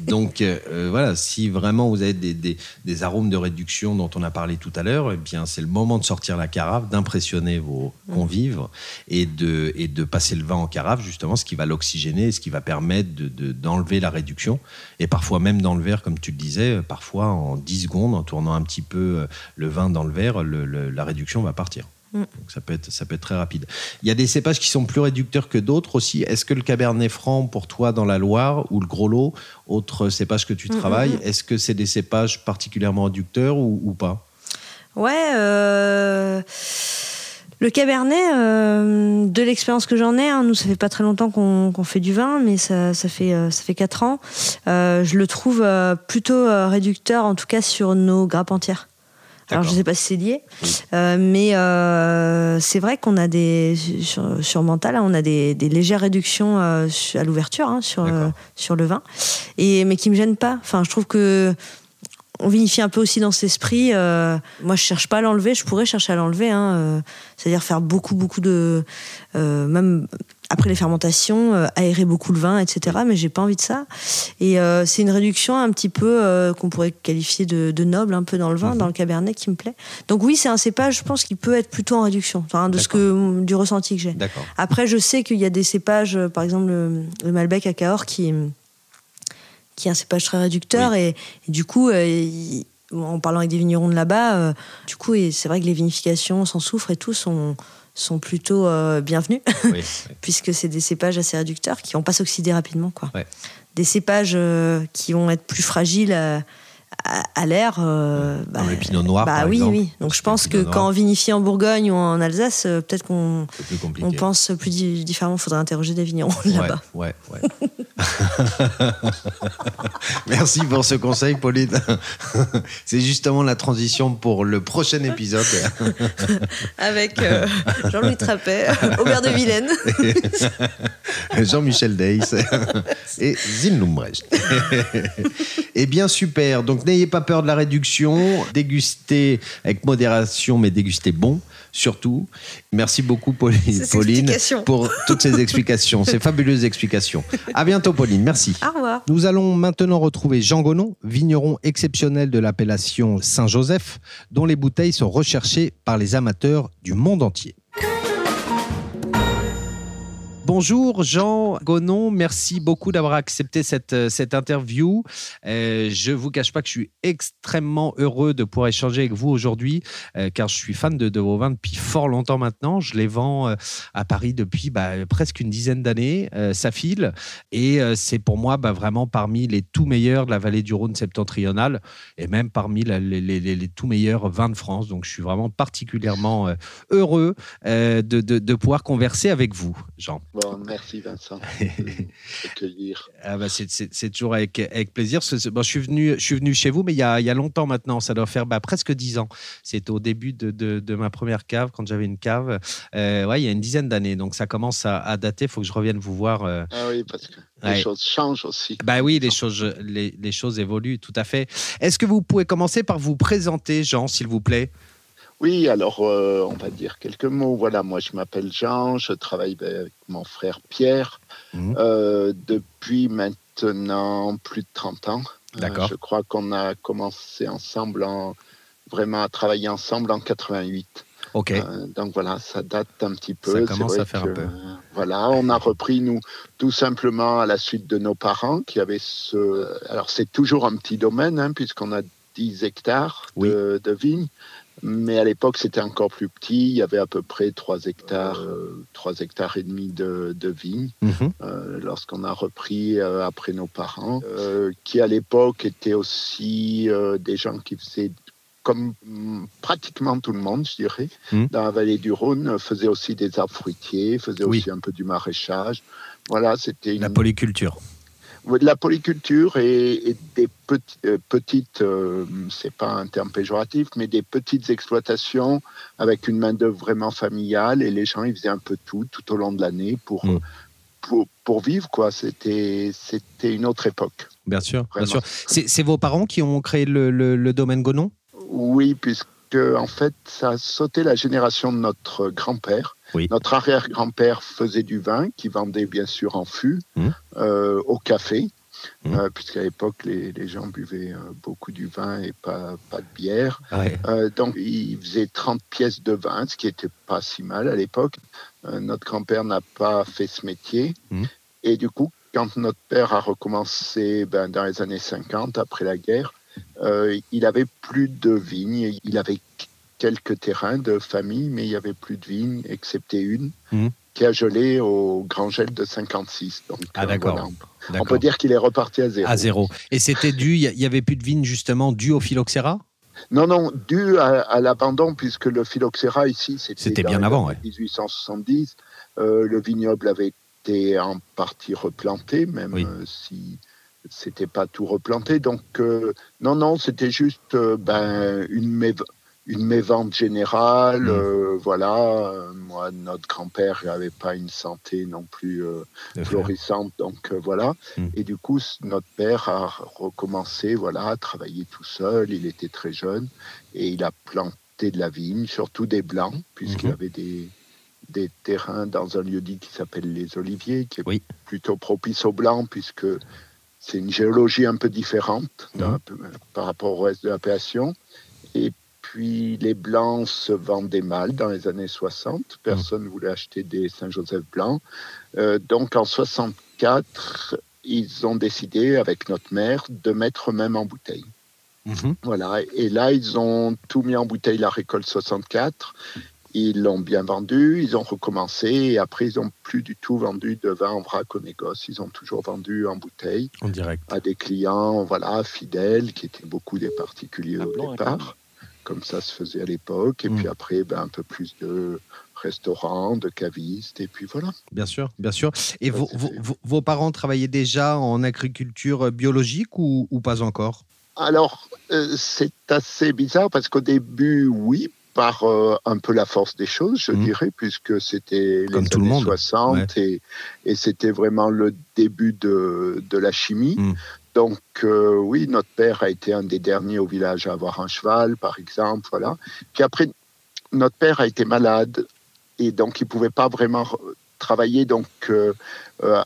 Donc euh, euh, voilà, si vraiment vous avez des, des- des arômes de réduction dont on a parlé tout à l'heure, eh bien c'est le moment de sortir la carafe, d'impressionner vos convives et de, et de passer le vin en carafe, justement, ce qui va l'oxygéner, ce qui va permettre de- de- d'enlever la réduction. Et parfois même dans le verre, comme tu le disais, parfois en 10 secondes, en tournant un petit peu le vin dans le verre, le- le- la réduction va partir. Mm. Donc ça peut, être, ça peut être très rapide. Il y a des cépages qui sont plus réducteurs que d'autres aussi. Est-ce que le Cabernet Franc, pour toi, dans la Loire, ou le Gros Lot, autre cépage que tu Mm, travailles, mm, est-ce que c'est des cépages particulièrement réducteurs ou, ou pas? Ouais. euh, Le Cabernet, euh, de l'expérience que j'en ai, hein, nous ça fait pas très longtemps qu'on fait du vin, mais ça, ça fait euh, ça fait quatre ans. euh, je le trouve plutôt réducteur, en tout cas sur nos grappes entières. Alors je D'accord. sais pas si c'est lié, Oui. euh, mais euh, c'est vrai qu'on a des sur, sur mental, hein, on a des, des légères réductions euh, à l'ouverture hein, sur euh, sur le vin, et mais qui me gênent pas. Enfin, je trouve que on vinifie un peu aussi dans cet esprit. euh, moi, je cherche pas à l'enlever. Je pourrais chercher à l'enlever, hein, euh, c'est-à-dire faire beaucoup, beaucoup de, euh, même après les fermentations, euh, aérer beaucoup le vin, etc. Mais j'ai pas envie de ça. Et euh, c'est une réduction un petit peu euh, qu'on pourrait qualifier de, de noble, un peu dans le vin, Mhm. dans le cabernet, qui me plaît. Donc oui, c'est un cépage, je pense, qui peut être plutôt en réduction, enfin, de ce que du ressenti que j'ai. Après, je sais qu'il y a des cépages, par exemple le, le Malbec à Cahors, qui, qui est un cépage très réducteur et, et du coup, il, en parlant avec des vignerons de là-bas, du coup, c'est vrai que les vinifications sans soufre et tout sont, sont plutôt bienvenues, puisque c'est des cépages assez réducteurs qui vont pas s'oxyder rapidement. Quoi. Des cépages qui vont être plus fragiles à, l'air. Euh, bah, le pinot noir. Bah oui, oui. Donc je pense que quand on vinifie en Bourgogne ou en Alsace, euh, peut-être qu'on on pense plus différemment. Il faudrait interroger des vignerons là-bas. Ouais, ouais. Merci pour ce conseil, Pauline. C'est justement la transition pour le prochain épisode. Avec euh, Jean-Louis Trappet, Aubert de Vilaine. Jean-Michel Deys et Zim Lumbrecht. Eh bien, super. Donc, n'ayez pas peur de la réduction. Dégustez avec modération, mais dégustez bon, surtout. Merci beaucoup, Pauline, Pauline pour toutes ces explications, ces fabuleuses explications. À bientôt, Pauline. Merci. Au revoir. Nous allons maintenant retrouver Jean Gonon, vigneron exceptionnel de l'appellation Saint-Joseph, dont les bouteilles sont recherchées par les amateurs du monde entier. Bonjour Jean Gonon, merci beaucoup d'avoir accepté cette, euh, cette interview. Euh, je ne vous cache pas que je suis extrêmement heureux de pouvoir échanger avec vous aujourd'hui, euh, car je suis fan de, vos vins depuis fort longtemps maintenant. Je les vends à Paris depuis bah, presque une dizaine d'années, ça file, et c'est pour moi bah, vraiment parmi les tout meilleurs de la vallée du Rhône septentrionale, et même parmi les, tout meilleurs vins de France. Donc je suis vraiment particulièrement heureux de pouvoir converser avec vous, Jean merci Vincent ah bah c'est toujours avec, avec plaisir. Bon, je, suis venu, je suis venu chez vous, mais il y a, il y a longtemps maintenant. Ça doit faire bah, presque dix ans. C'était au début de, de, ma première cave, quand j'avais une cave. Euh, ouais, il y a une dizaine d'années. Donc ça commence à, dater. Il faut que je revienne vous voir. Euh. Ah oui, parce que les choses changent aussi. Bah oui, les choses, les, les choses évoluent, tout à fait. Est-ce que vous pouvez commencer par vous présenter, Jean, s'il vous plaît? Oui, alors euh, on va dire quelques mots. Voilà, moi je m'appelle Jean, je travaille avec mon frère Pierre mmh. euh, depuis maintenant plus de 30 ans. Euh, D'accord. je crois qu'on a commencé ensemble, en, vraiment à travailler ensemble en 88. Ok. donc voilà, ça date un petit peu. Ça commence à faire un peu. Voilà, on a repris nous tout simplement à la suite de nos parents qui avaient ce. Alors c'est toujours un petit domaine hein, puisqu'on a 10 hectares de, de vignes. Mais à l'époque, c'était encore plus petit. Il y avait à peu près 3 hectares, 3 euh, hectares et demi de, de vignes. Mhm. Euh, lorsqu'on a repris euh, après nos parents, qui à l'époque étaient aussi des gens qui faisaient comme mm, pratiquement tout le monde, je dirais, mhm. dans la vallée du Rhône, faisaient aussi des arbres fruitiers, faisaient aussi un peu du maraîchage. Voilà, c'était une... La polyculture de la polyculture et, des euh, petites, euh, c'est pas un terme péjoratif, mais des petites exploitations avec une main-d'œuvre vraiment familiale et les gens ils faisaient un peu tout tout au long de l'année pour, mm. pour, vivre quoi. C'était c'était une autre époque. Bien sûr, bien sûr. C'est vos parents qui ont créé le, le domaine Gonon? Oui, puisque en fait ça a sauté la génération de notre grand-père notre arrière-grand-père faisait du vin, qui vendait bien sûr en fût, mmh. euh, au café, mmh. euh, puisqu'à l'époque, les, gens buvaient euh, beaucoup du vin et pas, pas de bière. donc, il faisait 30 pièces de vin, ce qui n'était pas si mal à l'époque. notre grand-père n'a pas fait ce métier. Mmh. Et du coup, quand notre père a recommencé ben, dans les années 50, après la guerre, il avait plus de vignes. Il avait quelques terrains de famille, mais il n'y avait plus de vignes, excepté une, mmh. qui a gelé au grand gel de 56. Donc, ah, euh, d'accord. On peut dire qu'il est reparti à zéro. À zéro. Et c'était dû, il n'y avait plus de vignes justement dû au phylloxéra? Non, non, dû à, l'abandon, puisque le phylloxéra ici, c'était bien avant, 1870. Euh, le vignoble avait été en partie replanté, même euh, si c'était pas tout replanté. Donc, non, non, c'était juste ben, une, une mévente générale. Mmh. Euh, voilà, moi, notre grand-père n'avait pas une santé non plus euh, florissante, donc euh, voilà. Mmh. Et du coup, notre père a recommencé, voilà, à travailler tout seul. Il était très jeune et il a planté de la vigne, surtout des blancs, puisqu'il mmh. avait des, des terrains dans un lieu dit qui s'appelle les Oliviers, qui est plutôt propice aux blancs, puisque c'est une géologie un peu différente par rapport au reste de l'appellation. Et puis les blancs se vendaient mal dans les années 60. Personne ne voulait acheter des Saint-Joseph blancs. Euh, donc en 64, ils ont décidé avec notre mère de mettre même en bouteille. Mhm. Voilà. Et là, ils ont tout mis en bouteille la récolte 64. Ils l'ont bien vendu, ils ont recommencé et après ils n'ont plus du tout vendu de vin en vrac au négoce. Ils ont toujours vendu en bouteille en direct à des clients, voilà, fidèles qui étaient beaucoup des particuliers au départ, comme ça se faisait à l'époque. Et puis mm. après, ben, un peu plus de restaurants, de cavistes, et puis voilà. Bien sûr, bien sûr. Et vos, vos, parents travaillaient déjà en agriculture biologique ou, ou pas encore? Alors, euh, c'est assez bizarre parce qu'au début, oui, par euh, un peu la force des choses, je mmh. dirais, puisque c'était les années 60 et, et c'était vraiment le début de, de la chimie. Mmh. Donc euh, oui, notre père a été un des derniers au village à avoir un cheval, par exemple, voilà. Puis après, notre père a été malade et donc il pouvait pas vraiment travailler. Donc euh,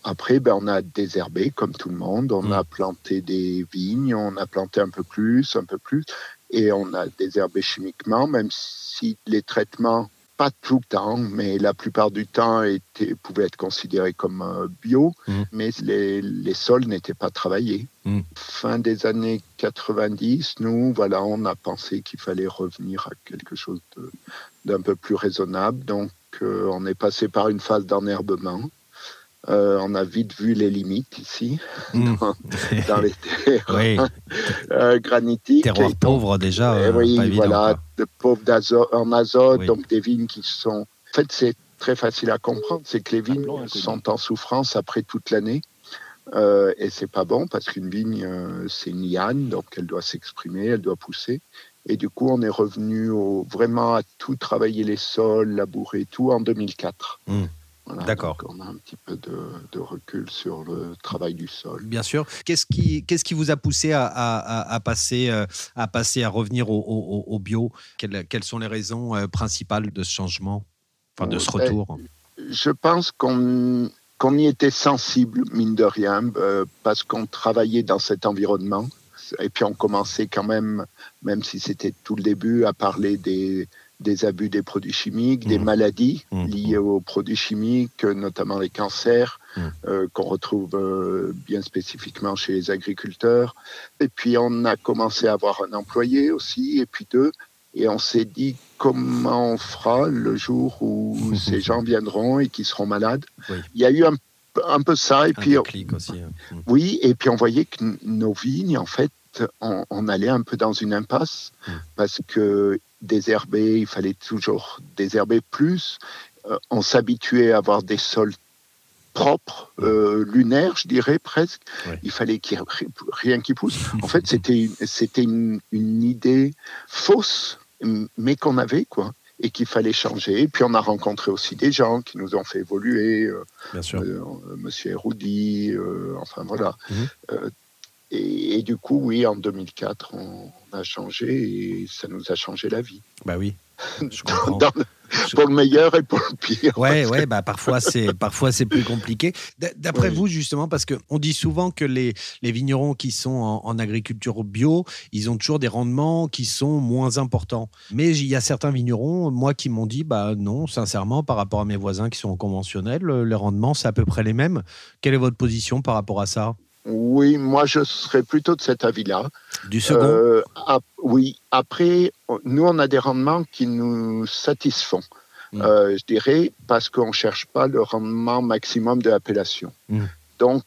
après, ben, on a désherbé comme tout le monde. On mmh. a planté des vignes, on a planté un peu plus, un peu plus et on a désherbé chimiquement, même si les traitements, pas tout le temps, mais la plupart du temps, étaient, pouvaient être considérés comme bio, mmh. mais les, les sols n'étaient pas travaillés. Mmh. Fin des années 90, nous, voilà, on a pensé qu'il fallait revenir à quelque chose d'un peu plus raisonnable. Donc, euh, on est passé par une phase d'enherbement. Euh, on a vite vu les limites ici, hmm. dans, les terres euh, granitiques. Terroir pauvre déjà. Euh, oui, voilà, de pauvres en azote, donc des vignes qui sont. En fait, c'est très facile à comprendre, c'est que les vignes sont en souffrance après toute l'année. et c'est pas bon parce qu'une vigne, c'est une liane, donc elle doit s'exprimer, elle doit pousser. Et du coup, on est revenu vraiment à tout travailler les sols, labourer tout en 2004. D'accord. On a un petit peu de, recul sur le travail du sol. Bien sûr. Qu'est-ce qui, qu'est-ce qui vous a poussé à, à, passer, euh, à passer, à revenir au, bio? Quelles, sont les raisons euh, principales de ce changement, enfin de ce ben, retour Je pense qu'on qu'on y était sensible, mine de rien, euh, parce qu'on travaillait dans cet environnement. Et puis on commençait quand même, même si c'était tout le début, à parler des, des abus des produits chimiques, des mmh. maladies mmh. liées aux produits chimiques, notamment les cancers, mmh. euh, qu'on retrouve euh, bien spécifiquement chez les agriculteurs. Et puis on a commencé à avoir un employé aussi, et puis deux, et on s'est dit comment on fera le jour où ces gens viendront et qui seront malades? Il y a eu un, peu ça, et puis aussi, hein. oui, et puis on voyait que nos vignes, en fait, on, on, allait un peu dans une impasse parce que désherber, il fallait toujours désherber plus. Euh, on s'habituait à avoir des sols propres, euh, lunaires, je dirais presque. Il fallait qu'il n'y ait rien qui pousse. En fait, c'était c'était une, idée fausse, mais qu'on avait quoi et qu'il fallait changer. Et puis on a rencontré aussi des gens qui nous ont fait évoluer. Euh, Bien sûr. Monsieur Eroudi, enfin voilà. Mhm. Et, du coup, oui, en 2004, on, a changé et ça nous a changé la vie. Bah oui. Je comprends. Pour le meilleur et pour le pire. Ouais, ouais, bah parfois c'est parfois c'est plus compliqué. D'après vous justement, parce que on dit souvent que les, les vignerons qui sont en, agriculture bio, ils ont toujours des rendements qui sont moins importants. Mais il y a certains vignerons, moi, qui m'ont dit, bah non, sincèrement, par rapport à mes voisins qui sont conventionnels, les rendements c'est à peu près les mêmes. Quelle est votre position par rapport à ça? Oui, moi je serais plutôt de cet avis-là. Du second? Euh, Oui, après, nous on a des rendements qui nous satisfont. Mm. Euh, je dirais parce qu'on ne cherche pas le rendement maximum de l'appellation. Mm. Donc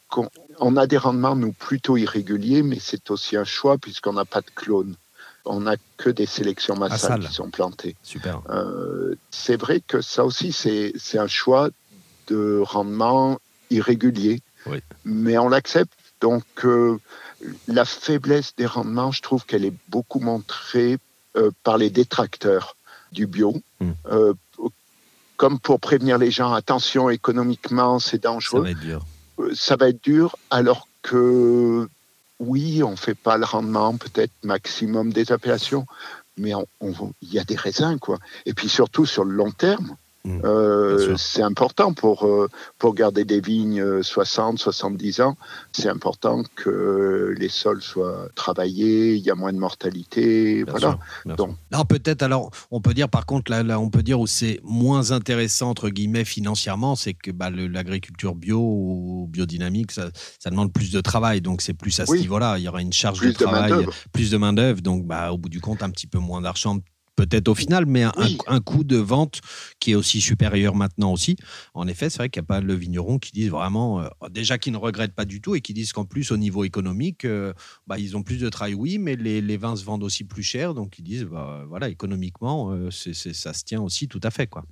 on, a des rendements, nous, plutôt irréguliers, mais c'est aussi un choix puisqu'on n'a pas de clones. On n'a que des sélections massales qui sont plantées. Super. Euh, c'est vrai que ça aussi, c'est un choix de rendement irrégulier. Mais on l'accepte donc, euh, la faiblesse des rendements, je trouve qu'elle est beaucoup montrée euh, par les détracteurs du bio. Hmm. Euh, comme pour prévenir les gens, attention, économiquement, c'est dangereux. Ça va être dur. ça va être dur, alors que oui, on ne fait pas le rendement, peut-être maximum des appellations, mais il y a des raisins, quoi. Et puis surtout sur le long terme, Mmh. Euh, c'est important pour, euh, pour garder des vignes 60, 70 ans. C'est important que les sols soient travaillés, il y a moins de mortalité. voilà. Donc. peut-être, alors, on peut dire par contre, là, là on peut dire où c'est moins intéressant, entre guillemets, financièrement, c'est que bah, l'agriculture bio ou biodynamique, ça, ça, demande plus de travail. Donc, c'est plus à ce niveau-là. Il y aura une charge de travail, plus de main-d'œuvre. Donc, bah, au bout du compte, un petit peu moins d'argent peut-être au final, mais un, coût de vente qui est aussi supérieur maintenant aussi. En effet, c'est vrai qu'il n'y a pas le vigneron qui disent vraiment, euh, déjà qu'ils ne regrettent pas du tout et qui disent qu'en plus au niveau économique, euh, bah, ils ont plus de travail, oui, mais les, vins se vendent aussi plus cher, donc ils disent, bah, voilà, économiquement, euh, ça se tient aussi tout à fait, quoi.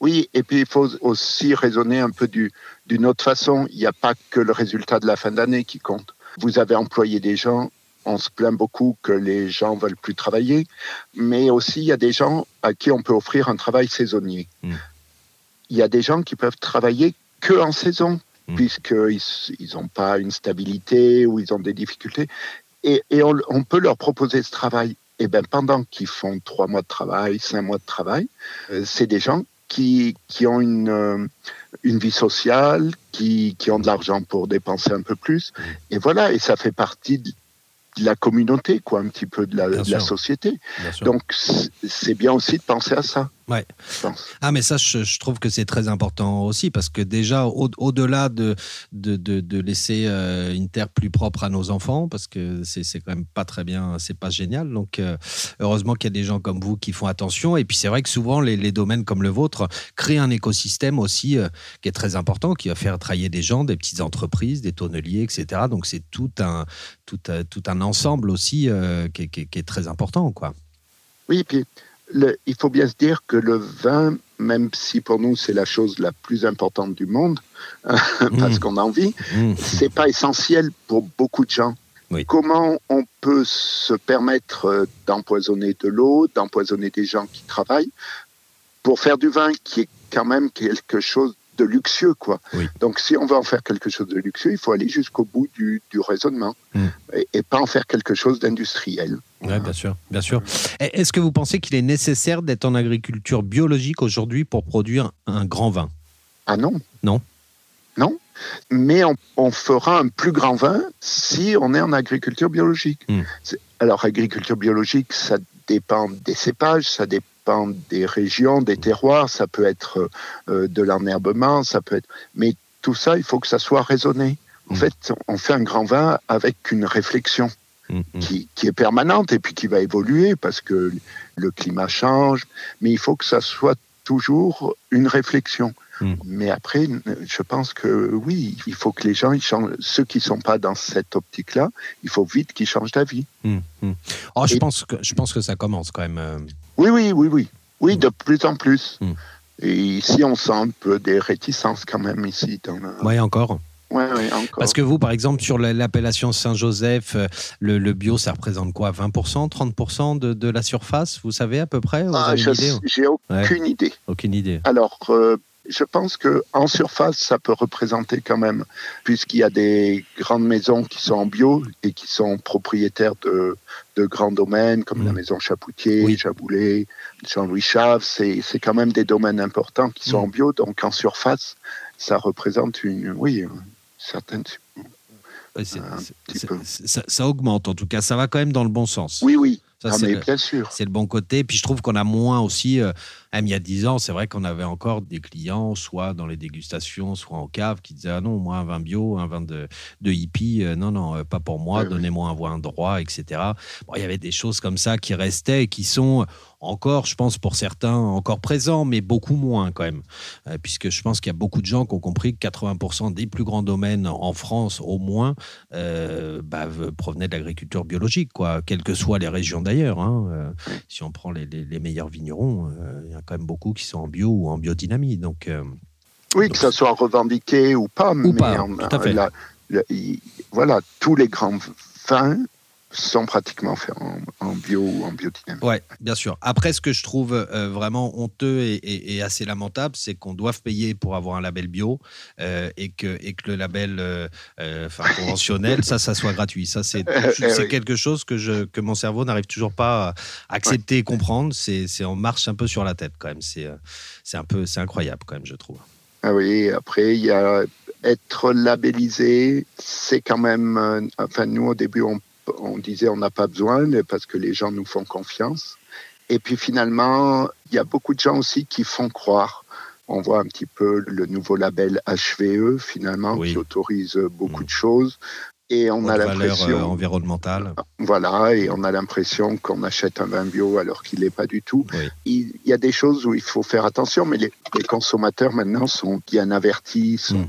Oui, et puis il faut aussi raisonner un peu d'une autre façon. Il n'y a pas que le résultat de la fin d'année qui compte. Vous avez employé des gens on se plaint beaucoup que les gens veulent plus travailler, mais aussi il y a des gens à qui on peut offrir un travail saisonnier. Hmm. Il y a des gens qui peuvent travailler que en saison, hmm. puisqu'ils n'ont pas une stabilité ou ils ont des difficultés. Et, on, peut leur proposer ce travail. Et bien, pendant qu'ils font trois mois de travail, cinq mois de travail, euh, c'est des gens qui, qui ont une, euh, une vie sociale, qui, qui ont de l'argent pour dépenser un peu plus. Hmm. Et voilà, et ça fait partie de, la communauté, quoi, un petit peu de la, de la société. Donc c'est bien aussi de penser à ça. Ouais. Ah, mais ça, je, trouve que c'est très important aussi parce que déjà, au-delà de, de, de, laisser euh, une terre plus propre à nos enfants, parce que c'est quand même pas très bien, c'est pas génial. Donc, euh, heureusement qu'il y a des gens comme vous qui font attention. Et puis, c'est vrai que souvent, les, domaines comme le vôtre créent un écosystème aussi euh, qui est très important, qui va faire travailler des gens, des petites entreprises, des tonneliers, etc. Donc, c'est tout un, tout, tout un ensemble aussi qui est, très important, quoi. Oui, puis il faut bien se dire que le vin, même si pour nous c'est la chose la plus importante du monde, parce mmh. qu'on en vit, mmh. c'est pas essentiel pour beaucoup de gens. Comment on peut se permettre euh, d'empoisonner de l'eau, d'empoisonner des gens qui travaillent pour faire du vin qui est quand même quelque chose de luxueux, quoi. Donc, si on veut en faire quelque chose de luxueux, il faut aller jusqu'au bout du, raisonnement mmh. et, pas en faire quelque chose d'industriel. Oui, bien sûr, bien sûr. Est-ce que vous pensez qu'il est nécessaire d'être en agriculture biologique aujourd'hui pour produire un grand vin? Ah non. Non. Non. Mais on, fera un plus grand vin si on est en agriculture biologique. Hmm. Alors, agriculture biologique, ça dépend des cépages, ça dépend des régions, des terroirs, ça peut être euh, de l'enherbement, ça peut être. Mais tout ça, il faut que ça soit raisonné. En hmm. fait, on fait un grand vin avec une réflexion. Mm-hmm. qui, qui, est permanente et puis qui va évoluer parce que le climat change. Mais il faut que ça soit toujours une réflexion. Mm. Mais après, je pense que oui, il faut que les gens, ils changent. Ceux qui ne sont pas dans cette optique-là, il faut vite qu'ils changent d'avis. Mm-hmm. Oh, je, pense que, je pense que ça commence quand même. Oui, oui, oui, oui. Oui, de plus en plus. Mm. Et ici, on sent un peu des réticences quand même ici. Dans Oui, encore. Ouais, encore. Parce que vous, par exemple, sur l'appellation Saint-Joseph, euh, le, bio, ça représente quoi 20%, 30% de, de, la surface Vous savez à peu près ah, J'ai aucune idée. Aucune idée. Alors, euh, je pense que en surface, ça peut représenter quand même, puisqu'il y a des grandes maisons qui sont en bio et qui sont propriétaires de, de grands domaines comme la mm. maison Chapoutier, oui. Jaboulet, Jean-Louis Chave. C'est quand même des domaines importants qui sont mm. en bio. Donc, en surface, ça représente une, oui, certaines. ça, augmente en tout cas, ça va quand même dans le bon sens. Oui, oui. Ça, ah, bien sûr. C'est le bon côté. Puis je trouve qu'on a moins aussi. Euh, même il y a 10 ans, c'est vrai qu'on avait encore des clients, soit dans les dégustations, soit en cave, qui disaient Ah non, moi, un vin bio, un vin de, de hippie, euh, non, non, euh, pas pour moi, donnez-moi un vin droit, etc. Bon, il y avait des choses comme ça qui restaient et qui sont encore, je pense, pour certains, encore présents, mais beaucoup moins quand même. Euh, puisque je pense qu'il y a beaucoup de gens qui ont compris que 80% des plus grands domaines en France, au moins, euh, bah, provenaient de l'agriculture biologique, quoi, quelles que soient les régions d'ailleurs. Hein. Euh, si on prend les, meilleurs vignerons, il a quand même beaucoup qui sont en bio ou en biodynamie. Donc, oui, que ça soit revendiqué ou pas, ou mais pas, tout à fait. voilà, tous les grands vins sont pratiquement faits en, bio ou en biodynamique. Oui, bien sûr. Après, ce que je trouve euh, vraiment honteux et, assez lamentable, c'est qu'on doive payer pour avoir un label bio euh, et, que, et que le label euh, conventionnel, ça, ça soit gratuit. Ça, c'est eh quelque chose que, je, que mon cerveau n'arrive toujours pas à accepter et comprendre. C'est on marche un peu sur la tête quand même. C'est un peu, c'est incroyable quand même, je trouve. Ah oui, après, il y a être labellisé, c'est quand même. Enfin, nous, au début, on on disait on n'a pas besoin parce que les gens nous font confiance. Et puis finalement, il y a beaucoup de gens aussi qui font croire. On voit un petit peu le nouveau label HVE finalement qui autorise beaucoup de choses. Et on a l'impression euh, environnementale. Voilà, et on a l'impression qu'on achète un vin bio alors qu'il n'est pas du tout. Il, y a des choses où il faut faire attention, mais les, consommateurs maintenant sont bien avertis, sont, hmm.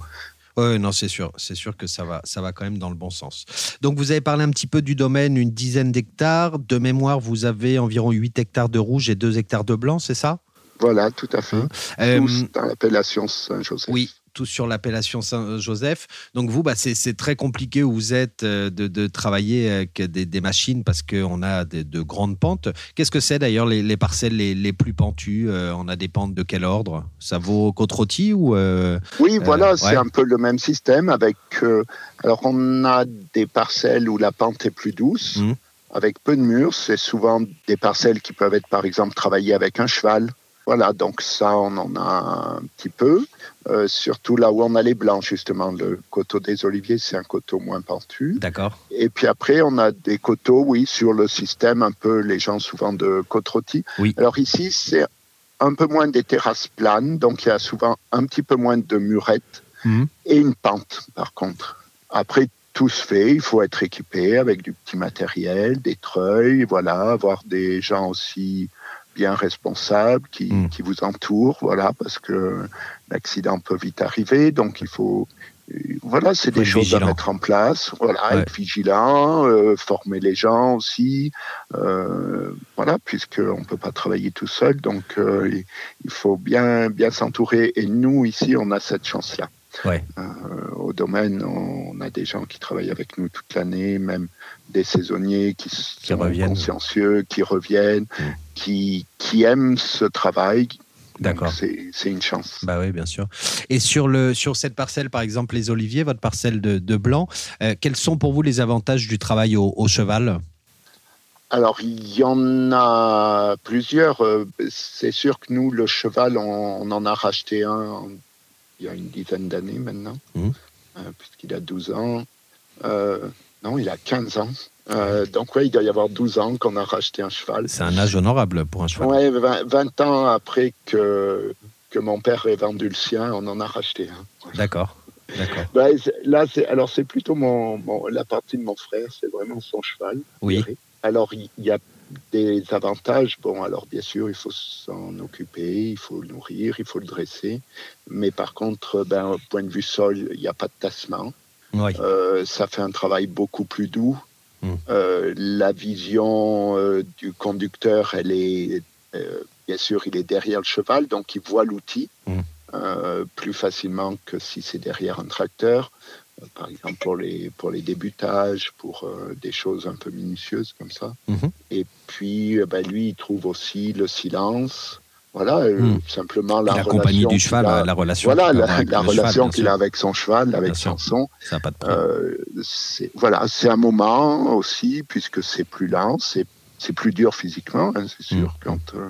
Oui, non, c'est sûr. C'est sûr que ça va, ça va quand même dans le bon sens. Donc, vous avez parlé un petit peu du domaine, une dizaine d'hectares. De mémoire, vous avez environ 8 hectares de rouge et 2 hectares de blanc, c'est ça? Voilà, tout à fait. Hein euh, dans l'appellation Saint-Joseph. Oui, sur l'appellation Saint-Joseph. Donc vous, bah, c'est très compliqué où vous êtes euh, de, travailler avec des, machines parce qu'on a de grandes pentes. Qu'est-ce que c'est d'ailleurs les, parcelles les, plus pentues euh, On a des pentes de quel ordre? Ça vaut côte ou euh, Oui, voilà, c'est un peu le même système. Avec, alors on a des parcelles où la pente est plus douce. Mmh. Avec peu de murs, c'est souvent des parcelles qui peuvent être par exemple travaillées avec un cheval. Voilà, donc ça, on en a un petit peu. Euh, surtout là où on a les blancs, justement. Le coteau des Oliviers, c'est un coteau moins pentu. D'accord. Et puis après, on a des coteaux, oui, sur le système, un peu les gens souvent de côte Oui. Alors ici, c'est un peu moins des terrasses planes, donc il y a souvent un petit peu moins de murettes mhm. et une pente, par contre. Après, tout se fait, il faut être équipé avec du petit matériel, des treuils, voilà, avoir des gens aussi bien responsables qui, mhm. qui vous entourent, voilà, parce que l'accident peut vite arriver, donc il faut voilà, c'est des choses à mettre en place. Voilà, être vigilant, euh, former les gens aussi. Euh, voilà, puisqu'on ne peut pas travailler tout seul, donc euh, il faut bien, bien s'entourer. Et nous, ici, on a cette chance-là. Ouais. au domaine, on, a des gens qui travaillent avec nous toute l'année, même des saisonniers qui, sont consciencieux, qui reviennent, mm. Qui, qui aiment ce travail, D'accord. C'est une chance. Bah oui, bien sûr. Et sur, le, sur cette parcelle, par exemple, les oliviers, votre parcelle de, de blanc, euh, quels sont pour vous les avantages du travail au, cheval? Alors, il y en a plusieurs. Euh, c'est sûr que nous, le cheval, on, en a racheté un il y a une dizaine d'années maintenant, mmh. euh, puisqu'il a 12 ans. Non, il a 15 ans. Euh, donc, oui, il doit y avoir 12 ans qu'on a racheté un cheval. C'est un âge honorable pour un cheval. Oui, 20, ans après que, que mon père ait vendu le sien, on en a racheté un. D'accord. D'accord. Bah, là, c'est, alors c'est plutôt mon, la partie de mon frère, c'est vraiment son cheval. Oui. Alors, il y a des avantages. Bon, alors bien sûr, il faut s'en occuper, il faut le nourrir, il faut le dresser. Mais par contre, ben, au point de vue sol, il n'y a pas de tassement. Oui. Euh, ça fait un travail beaucoup plus doux. Hmm. Euh, la vision euh, du conducteur, elle est, bien sûr, il est derrière le cheval, donc il voit l'outil hmm. plus facilement que si c'est derrière un tracteur. Par exemple, pour les, pour les débutages, pour des choses un peu minutieuses comme ça. Hmm. Et puis, ben, lui, il trouve aussi le silence, voilà, simplement la, la compagnie du cheval, la relation. Voilà, la, relation qu'il a avec son cheval, avec son son. Ça pas de voilà, c'est un moment aussi, puisque c'est plus lent, c'est plus dur physiquement, hein, c'est sûr, mm. quand euh,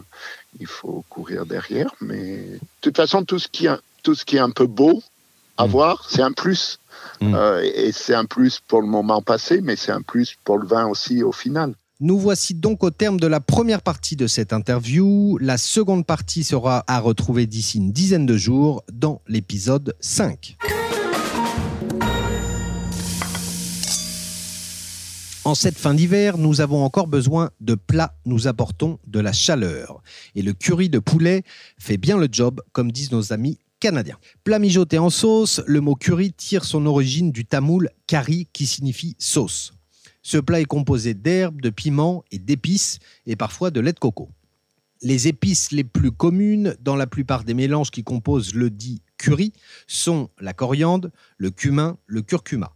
il faut courir derrière. Mais de toute façon, tout ce qui est, tout ce qui est un peu beau à mm. voir, c'est un plus. Mm. Euh, et c'est un plus pour le moment passé, mais c'est un plus pour le vin aussi au final. Nous voici donc au terme de la première partie de cette interview. La seconde partie sera à retrouver d'ici une dizaine de jours dans l'épisode 5. En cette fin d'hiver, nous avons encore besoin de plats, nous apportons de la chaleur. Et le curry de poulet fait bien le job, comme disent nos amis canadiens. Plat mijoté en sauce, le mot curry tire son origine du tamoul kari qui signifie sauce. Ce plat est composé d'herbes, de piments et d'épices et parfois de lait de coco. Les épices les plus communes dans la plupart des mélanges qui composent le dit curry sont la coriandre, le cumin, le curcuma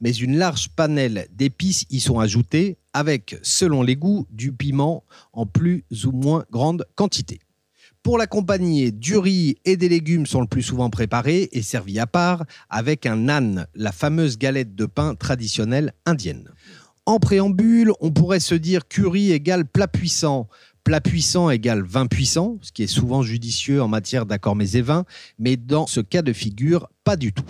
mais une large panel d'épices y sont ajoutées avec, selon les goûts, du piment en plus ou moins grande quantité. Pour l'accompagner, du riz et des légumes sont le plus souvent préparés et servis à part avec un nan, la fameuse galette de pain traditionnelle indienne. En préambule, on pourrait se dire curry égale plat puissant. Plat puissant égale vin puissant, ce qui est souvent judicieux en matière d'accords mets et vins, mais dans ce cas de figure, pas du tout.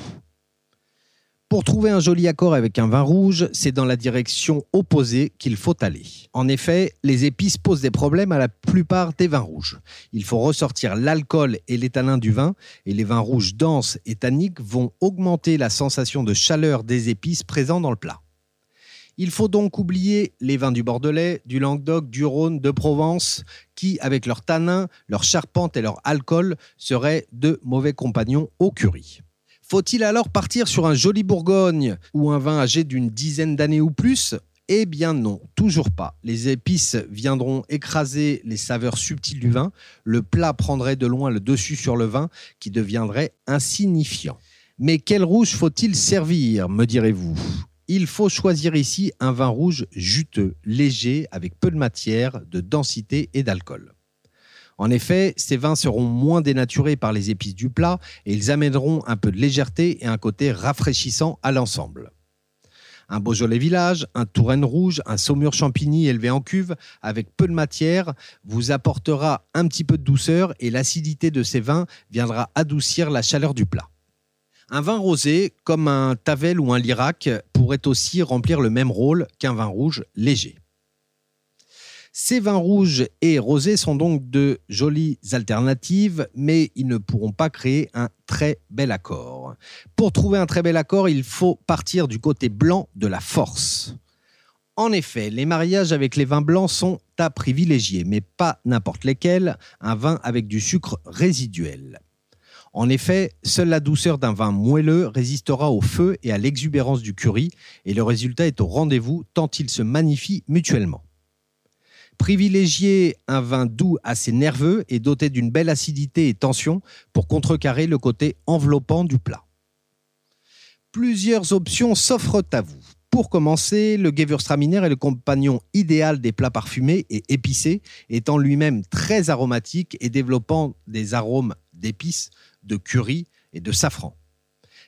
Pour trouver un joli accord avec un vin rouge, c'est dans la direction opposée qu'il faut aller. En effet, les épices posent des problèmes à la plupart des vins rouges. Il faut ressortir l'alcool et l'éthanol du vin, et les vins rouges denses et tanniques vont augmenter la sensation de chaleur des épices présents dans le plat. Il faut donc oublier les vins du Bordelais, du Languedoc, du Rhône, de Provence, qui, avec leurs tanins, leur charpente et leur alcool, seraient de mauvais compagnons au curry. Faut-il alors partir sur un joli Bourgogne ou un vin âgé d'une dizaine d'années ou plus? Eh bien non, toujours pas. Les épices viendront écraser les saveurs subtiles du vin. Le plat prendrait de loin le dessus sur le vin qui deviendrait insignifiant. Mais quel rouge faut-il servir, me direz-vous? Il faut choisir ici un vin rouge juteux, léger, avec peu de matière, de densité et d'alcool. En effet, ces vins seront moins dénaturés par les épices du plat et ils amèneront un peu de légèreté et un côté rafraîchissant à l'ensemble. Un Beaujolais village, un Touraine rouge, un Saumur champigny élevé en cuve avec peu de matière vous apportera un petit peu de douceur et l'acidité de ces vins viendra adoucir la chaleur du plat. Un vin rosé, comme un Tavel ou un Lirac, pourrait aussi remplir le même rôle qu'un vin rouge léger. Ces vins rouges et rosés sont donc de jolies alternatives, mais ils ne pourront pas créer un très bel accord. Pour trouver un très bel accord, il faut partir du côté blanc de la force. En effet, les mariages avec les vins blancs sont à privilégier, mais pas n'importe lesquels, un vin avec du sucre résiduel. En effet, seule la douceur d'un vin moelleux résistera au feu et à l'exubérance du curry, et le résultat est au rendez-vous tant ils se magnifient mutuellement. Privilégier un vin doux assez nerveux et doté d'une belle acidité et tension pour contrecarrer le côté enveloppant du plat. Plusieurs options s'offrent à vous. Pour commencer, le Gewürztraminer est le compagnon idéal des plats parfumés et épicés, étant lui-même très aromatique et développant des arômes d'épices, de curry et de safran.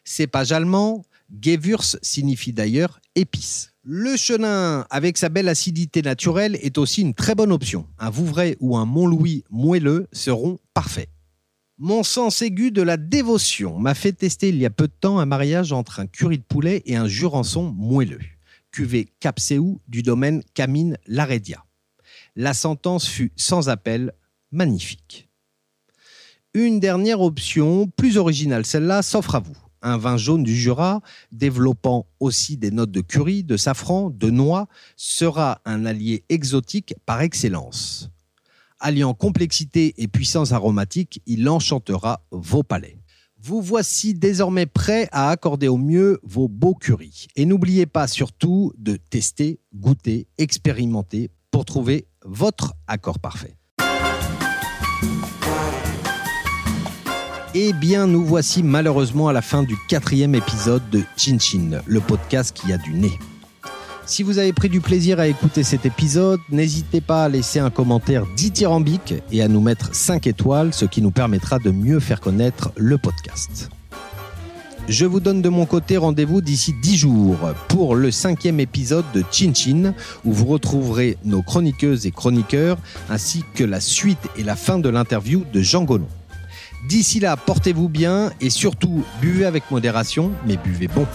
Cépage allemand, Gewürz signifie d'ailleurs épice. Le chenin, avec sa belle acidité naturelle, est aussi une très bonne option. Un Vouvray ou un Montlouis moelleux seront parfaits. Mon sens aigu de la dévotion m'a fait tester il y a peu de temps un mariage entre un curry de poulet et un jurançon moelleux. Cuvée Capséou du domaine Camine Laredia. La sentence fut sans appel magnifique. Une dernière option, plus originale celle-là, s'offre à vous un vin jaune du Jura, développant aussi des notes de curry, de safran, de noix, sera un allié exotique par excellence. Alliant complexité et puissance aromatique, il enchantera vos palais. Vous voici désormais prêt à accorder au mieux vos beaux currys. Et n'oubliez pas surtout de tester, goûter, expérimenter pour trouver votre accord parfait. Eh bien, nous voici malheureusement à la fin du quatrième épisode de Chin Chin, le podcast qui a du nez. Si vous avez pris du plaisir à écouter cet épisode, n'hésitez pas à laisser un commentaire dithyrambique et à nous mettre 5 étoiles, ce qui nous permettra de mieux faire connaître le podcast. Je vous donne de mon côté rendez-vous d'ici 10 jours pour le cinquième épisode de Chin Chin, où vous retrouverez nos chroniqueuses et chroniqueurs, ainsi que la suite et la fin de l'interview de Jean Gollon. D'ici là, portez-vous bien et surtout buvez avec modération, mais buvez bon.